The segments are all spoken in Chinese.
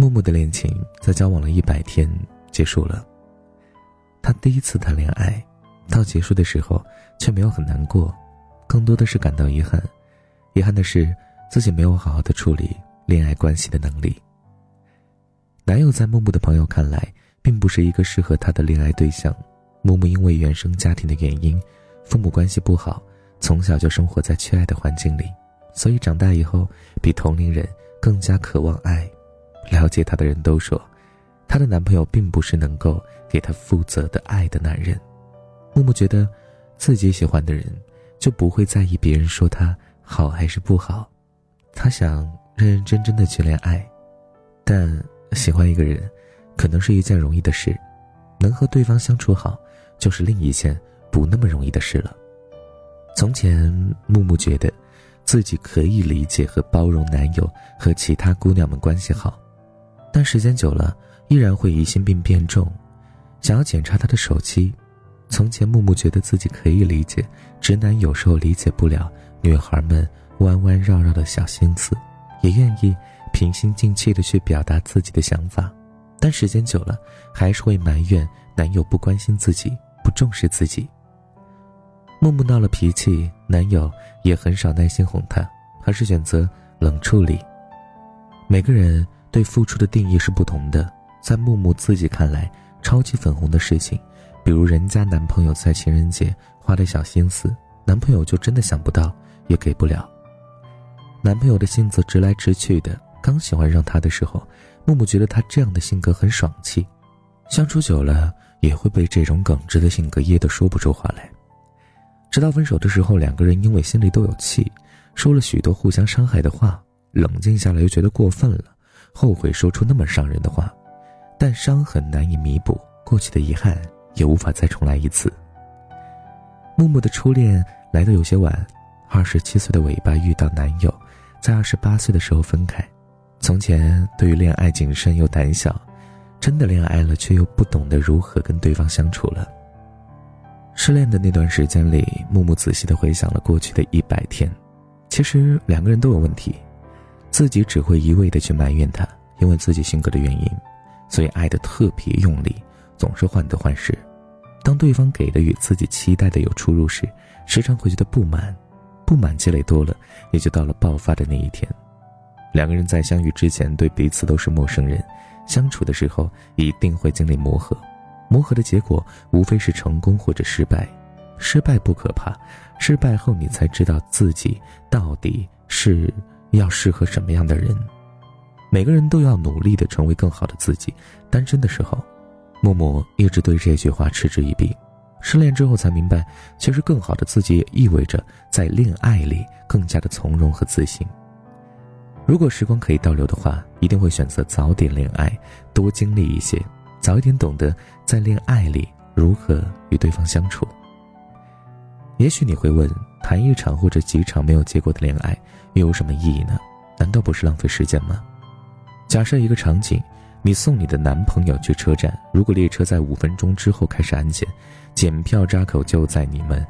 木木的恋情在交往了一百天结束了。他第一次谈恋爱，到结束的时候却没有很难过，更多的是感到遗憾。遗憾的是自己没有好好的处理恋爱关系的能力。男友在木木的朋友看来，并不是一个适合他的恋爱对象。木木因为原生家庭的原因，父母关系不好，从小就生活在缺爱的环境里，所以长大以后比同龄人更加渴望爱。了解她的人都说，她的男朋友并不是能够给她负责的爱的男人。木木觉得，自己喜欢的人，就不会在意别人说他好还是不好。他想认认真真的去恋爱，但喜欢一个人，可能是一件容易的事，能和对方相处好，就是另一件不那么容易的事了。从前，木木觉得，自己可以理解和包容男友和其他姑娘们关系好。但时间久了，依然会疑心病变重，想要检查他的手机。从前，木木觉得自己可以理解直男有时候理解不了女孩们弯弯绕绕的小心思，也愿意平心静气的去表达自己的想法。但时间久了，还是会埋怨男友不关心自己，不重视自己。木木闹了脾气，男友也很少耐心哄她，而是选择冷处理。每个人。对付出的定义是不同的，在木木自己看来，超级粉红的事情，比如人家男朋友在情人节花的小心思，男朋友就真的想不到，也给不了。男朋友的性子直来直去的，刚喜欢上他的时候，木木觉得他这样的性格很爽气，相处久了也会被这种耿直的性格噎得说不出话来。直到分手的时候，两个人因为心里都有气，说了许多互相伤害的话，冷静下来又觉得过分了。后悔说出那么伤人的话，但伤痕难以弥补，过去的遗憾也无法再重来一次。木木的初恋来的有些晚，二十七岁的尾巴遇到男友，在二十八岁的时候分开。从前对于恋爱谨慎又胆小，真的恋爱了却又不懂得如何跟对方相处了。失恋的那段时间里，木木仔细的回想了过去的一百天，其实两个人都有问题。自己只会一味的去埋怨他，因为自己性格的原因，所以爱的特别用力，总是患得患失。当对方给的与自己期待的有出入时，时常会觉得不满，不满积累多了，也就到了爆发的那一天。两个人在相遇之前对彼此都是陌生人，相处的时候一定会经历磨合，磨合的结果无非是成功或者失败。失败不可怕，失败后你才知道自己到底是。要适合什么样的人？每个人都要努力的成为更好的自己。单身的时候，默默一直对这句话嗤之以鼻。失恋之后才明白，其实更好的自己也意味着在恋爱里更加的从容和自信。如果时光可以倒流的话，一定会选择早点恋爱，多经历一些，早一点懂得在恋爱里如何与对方相处。也许你会问。谈一场或者几场没有结果的恋爱，又有什么意义呢？难道不是浪费时间吗？假设一个场景，你送你的男朋友去车站，如果列车在五分钟之后开始安检，检票闸口就在你们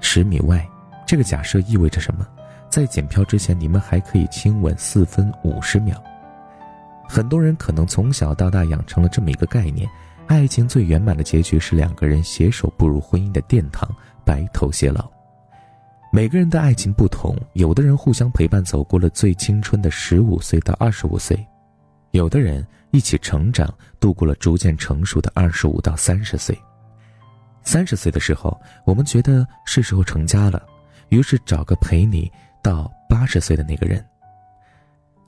十米外，这个假设意味着什么？在检票之前，你们还可以亲吻四分五十秒。很多人可能从小到大养成了这么一个概念：爱情最圆满的结局是两个人携手步入婚姻的殿堂，白头偕老。每个人的爱情不同，有的人互相陪伴走过了最青春的十五岁到二十五岁，有的人一起成长度过了逐渐成熟的二十五到三十岁。三十岁的时候，我们觉得是时候成家了，于是找个陪你到八十岁的那个人。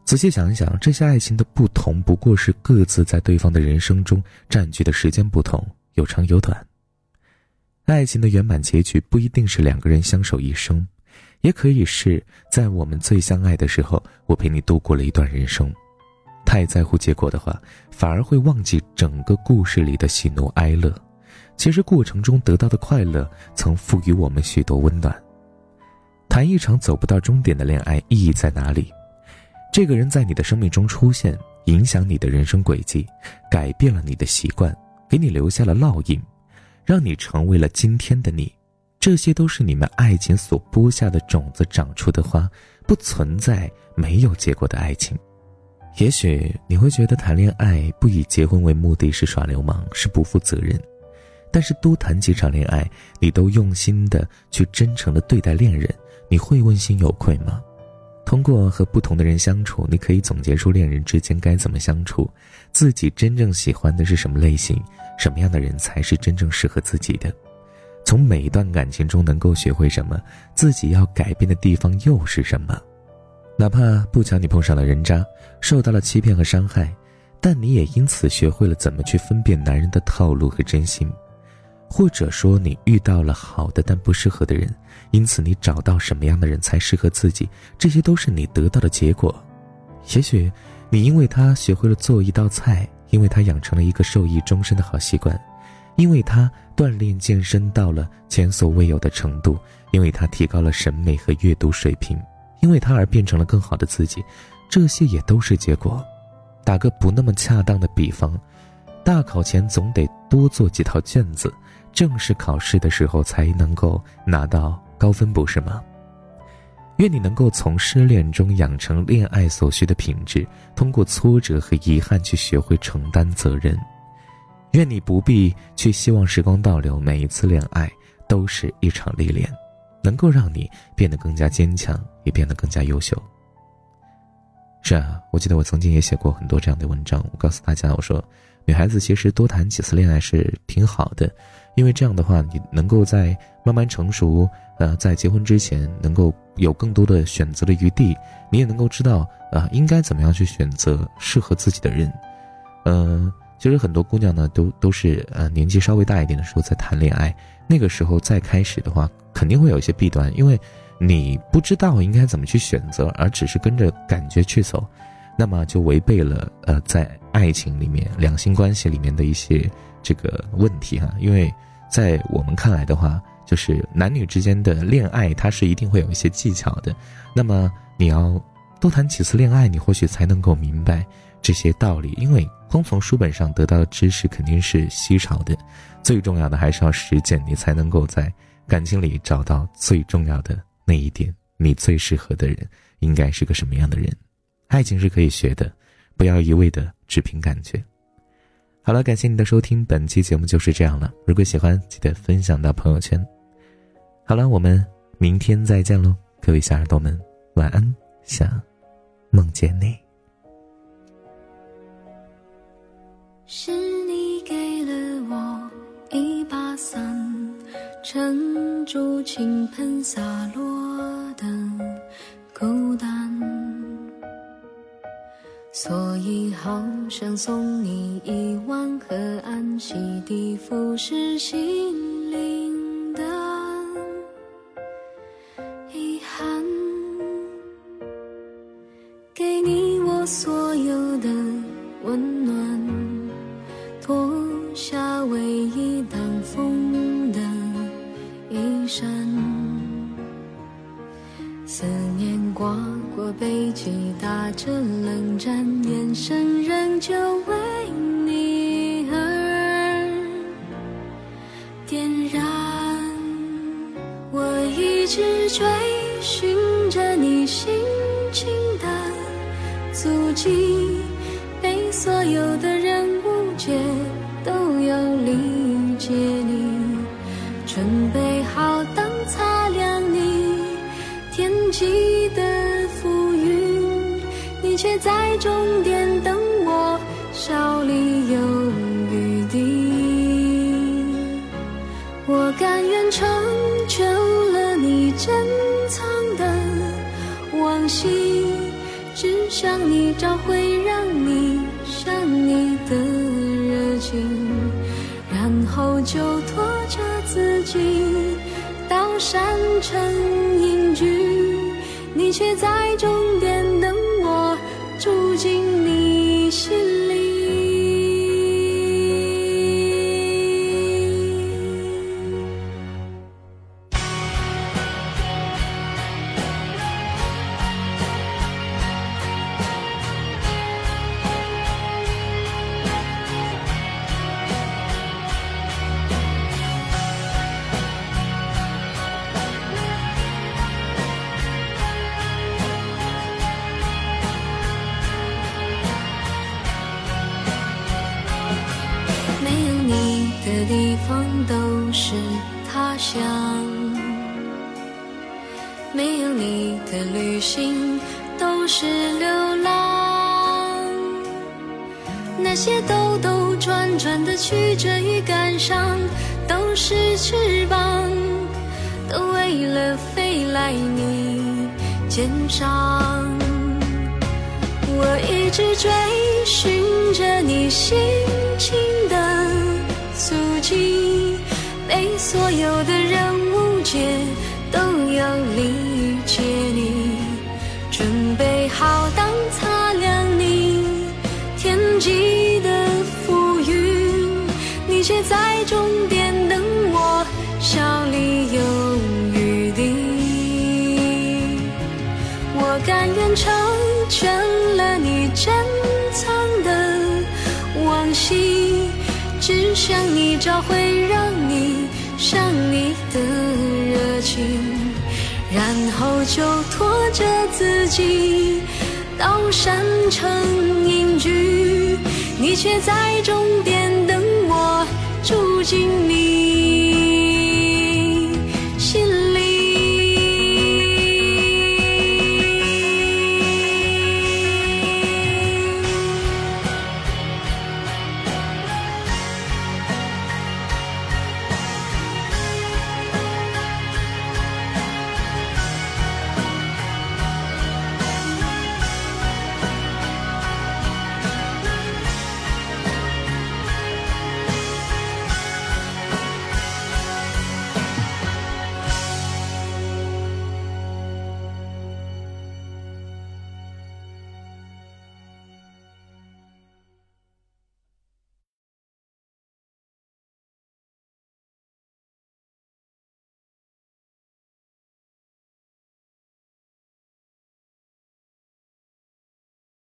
仔细想一想，这些爱情的不同，不过是各自在对方的人生中占据的时间不同，有长有短。爱情的圆满结局不一定是两个人相守一生，也可以是在我们最相爱的时候，我陪你度过了一段人生。太在乎结果的话，反而会忘记整个故事里的喜怒哀乐。其实过程中得到的快乐，曾赋予我们许多温暖。谈一场走不到终点的恋爱，意义在哪里？这个人在你的生命中出现，影响你的人生轨迹，改变了你的习惯，给你留下了烙印。让你成为了今天的你，这些都是你们爱情所播下的种子，长出的花，不存在没有结果的爱情。也许你会觉得谈恋爱不以结婚为目的是耍流氓，是不负责任。但是多谈几场恋爱，你都用心的去真诚的对待恋人，你会问心有愧吗？通过和不同的人相处，你可以总结出恋人之间该怎么相处，自己真正喜欢的是什么类型，什么样的人才是真正适合自己的。从每一段感情中能够学会什么，自己要改变的地方又是什么？哪怕不巧你碰上了人渣，受到了欺骗和伤害，但你也因此学会了怎么去分辨男人的套路和真心。或者说你遇到了好的但不适合的人，因此你找到什么样的人才适合自己，这些都是你得到的结果。也许你因为他学会了做一道菜，因为他养成了一个受益终身的好习惯，因为他锻炼健身到了前所未有的程度，因为他提高了审美和阅读水平，因为他而变成了更好的自己，这些也都是结果。打个不那么恰当的比方，大考前总得多做几套卷子。正式考试的时候才能够拿到高分，不是吗？愿你能够从失恋中养成恋爱所需的品质，通过挫折和遗憾去学会承担责任。愿你不必去希望时光倒流，每一次恋爱都是一场历练，能够让你变得更加坚强，也变得更加优秀。是啊，我记得我曾经也写过很多这样的文章，我告诉大家，我说。女孩子其实多谈几次恋爱是挺好的，因为这样的话，你能够在慢慢成熟，呃，在结婚之前能够有更多的选择的余地，你也能够知道，啊，应该怎么样去选择适合自己的人。嗯，其实很多姑娘呢，都都是呃年纪稍微大一点的时候在谈恋爱，那个时候再开始的话，肯定会有一些弊端，因为你不知道应该怎么去选择，而只是跟着感觉去走。那么就违背了呃，在爱情里面、两性关系里面的一些这个问题哈，因为在我们看来的话，就是男女之间的恋爱，它是一定会有一些技巧的。那么你要多谈几次恋爱，你或许才能够明白这些道理。因为光从书本上得到的知识肯定是稀少的，最重要的还是要实践，你才能够在感情里找到最重要的那一点，你最适合的人应该是个什么样的人。爱情是可以学的，不要一味的只凭感觉。好了，感谢你的收听，本期节目就是这样了。如果喜欢，记得分享到朋友圈。好了，我们明天再见喽，各位小耳朵们，晚安，想梦见你。是你给了我一把伞，撑住倾盆洒落的孤单。所以，好想送你一碗河岸，洗涤腐蚀心衣衫，思念刮过背脊，打着冷战，眼神仍旧为你而点燃。我一直追寻着你心情的足迹，被所有的心，只想你找回让你想你的热情，然后就拖着自己到山城隐居，你却在终是他乡。没有你的旅行都是流浪，那些兜兜转转的曲折与感伤，都是翅膀，都为了飞来你肩上。我一直追寻着你心情的足迹，被所有的人误解，都要理解你。准备好当擦亮你天际的浮云，你却在终点等我，笑里有余地。我甘愿成全了你珍只想你找回让你想你的热情，然后就拖着自己到山城隐居，你却在终点等我住进你。